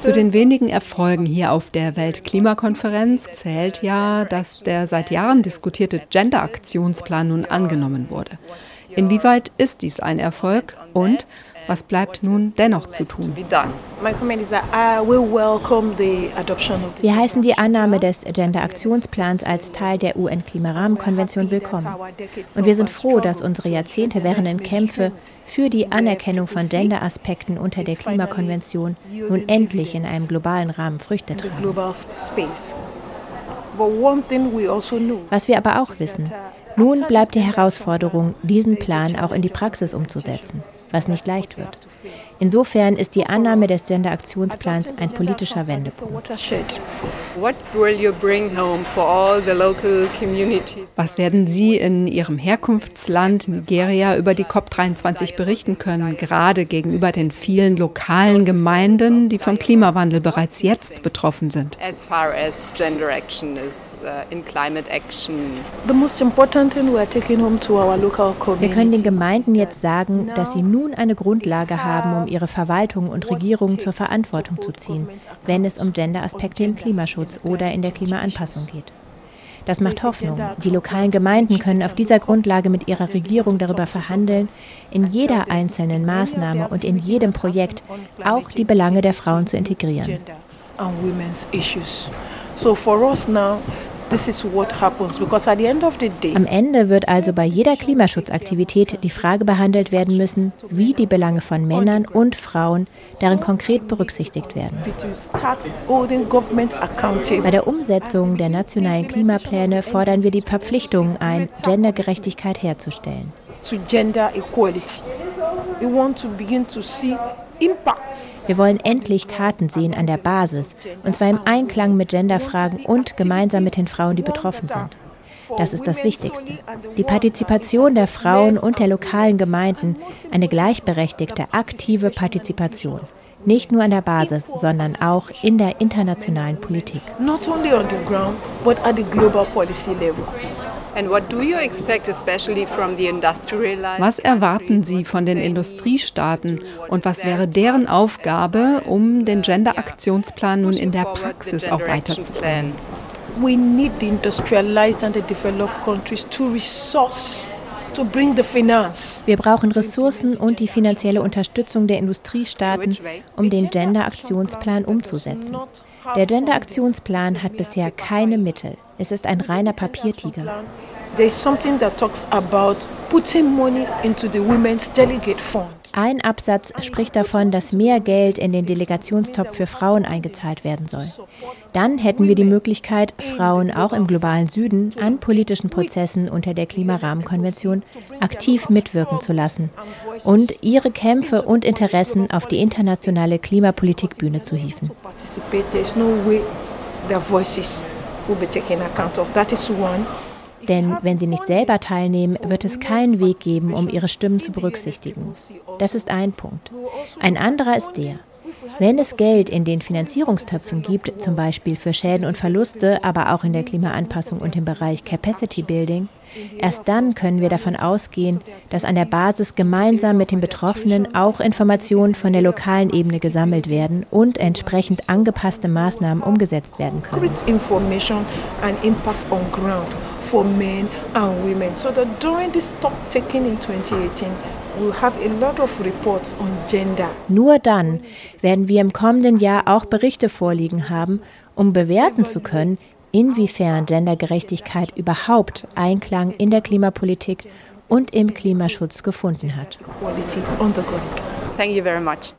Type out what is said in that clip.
Zu den wenigen Erfolgen hier auf der Weltklimakonferenz zählt ja, dass der seit Jahren diskutierte Gender-Aktionsplan nun angenommen wurde. Inwieweit ist dies ein Erfolg und was bleibt nun dennoch zu tun? Wir heißen die Annahme des Agenda-Aktionsplans als Teil der UN-Klimarahmenkonvention willkommen. Und wir sind froh, dass unsere Jahrzehnte währenden Kämpfe für die Anerkennung von Gender-Aspekten unter der Klimakonvention nun endlich in einem globalen Rahmen Früchte tragen. Was wir aber auch wissen, nun bleibt die Herausforderung, diesen Plan auch in die Praxis umzusetzen was nicht leicht wird. Insofern ist die Annahme des Gender-Aktionsplans ein politischer Wendepunkt. Was werden Sie in Ihrem Herkunftsland Nigeria über die COP23 berichten können, gerade gegenüber den vielen lokalen Gemeinden, die vom Klimawandel bereits jetzt betroffen sind? Wir können den Gemeinden jetzt sagen, dass sie nun eine Grundlage haben, um ihre Verwaltung und Regierung zur Verantwortung zu ziehen, wenn es um Gender-Aspekte im Klimaschutz oder in der Klimaanpassung geht. Das macht Hoffnung. Die lokalen Gemeinden können auf dieser Grundlage mit ihrer Regierung darüber verhandeln, in jeder einzelnen Maßnahme und in jedem Projekt auch die Belange der Frauen zu integrieren. So for us now, am Ende wird also bei jeder Klimaschutzaktivität die Frage behandelt werden müssen, wie die Belange von Männern und Frauen darin konkret berücksichtigt werden. Bei der Umsetzung der nationalen Klimapläne fordern wir die Verpflichtungen ein, Gendergerechtigkeit herzustellen. Wir wollen endlich Taten sehen an der Basis, und zwar im Einklang mit Genderfragen und gemeinsam mit den Frauen, die betroffen sind. Das ist das Wichtigste. Die Partizipation der Frauen und der lokalen Gemeinden, eine gleichberechtigte, aktive Partizipation. Nicht nur an der Basis, sondern auch in der internationalen Politik. Not only on the ground, but at the global policy level. Was erwarten Sie von den Industriestaaten? und was wäre deren Aufgabe, um den Gender-Aktionsplan nun in der Praxis auch weiterzubringen? We need the industrialized and the developed countries to resource wir brauchen Ressourcen und die finanzielle Unterstützung der Industriestaaten, um den Gender-Aktionsplan umzusetzen. Der Gender-Aktionsplan hat bisher keine Mittel. Es ist ein reiner Papiertiger. Ein Absatz spricht davon, dass mehr Geld in den Delegationstopf für Frauen eingezahlt werden soll. Dann hätten wir die Möglichkeit, Frauen auch im globalen Süden an politischen Prozessen unter der Klimarahmenkonvention aktiv mitwirken zu lassen und ihre Kämpfe und Interessen auf die internationale Klimapolitikbühne zu hieven. Denn wenn sie nicht selber teilnehmen, wird es keinen Weg geben, um ihre Stimmen zu berücksichtigen. Das ist ein Punkt. Ein anderer ist der, wenn es Geld in den Finanzierungstöpfen gibt, zum Beispiel für Schäden und Verluste, aber auch in der Klimaanpassung und im Bereich Capacity Building, erst dann können wir davon ausgehen, dass an der Basis gemeinsam mit den Betroffenen auch Informationen von der lokalen Ebene gesammelt werden und entsprechend angepasste Maßnahmen umgesetzt werden können. For men and women so that during this stock taking in 2018 nur dann werden wir im kommenden Jahr auch Berichte vorliegen haben, um bewerten zu können, inwiefern Gendergerechtigkeit überhaupt Einklang in der Klimapolitik und im Klimaschutz gefunden hat. Thank you very much.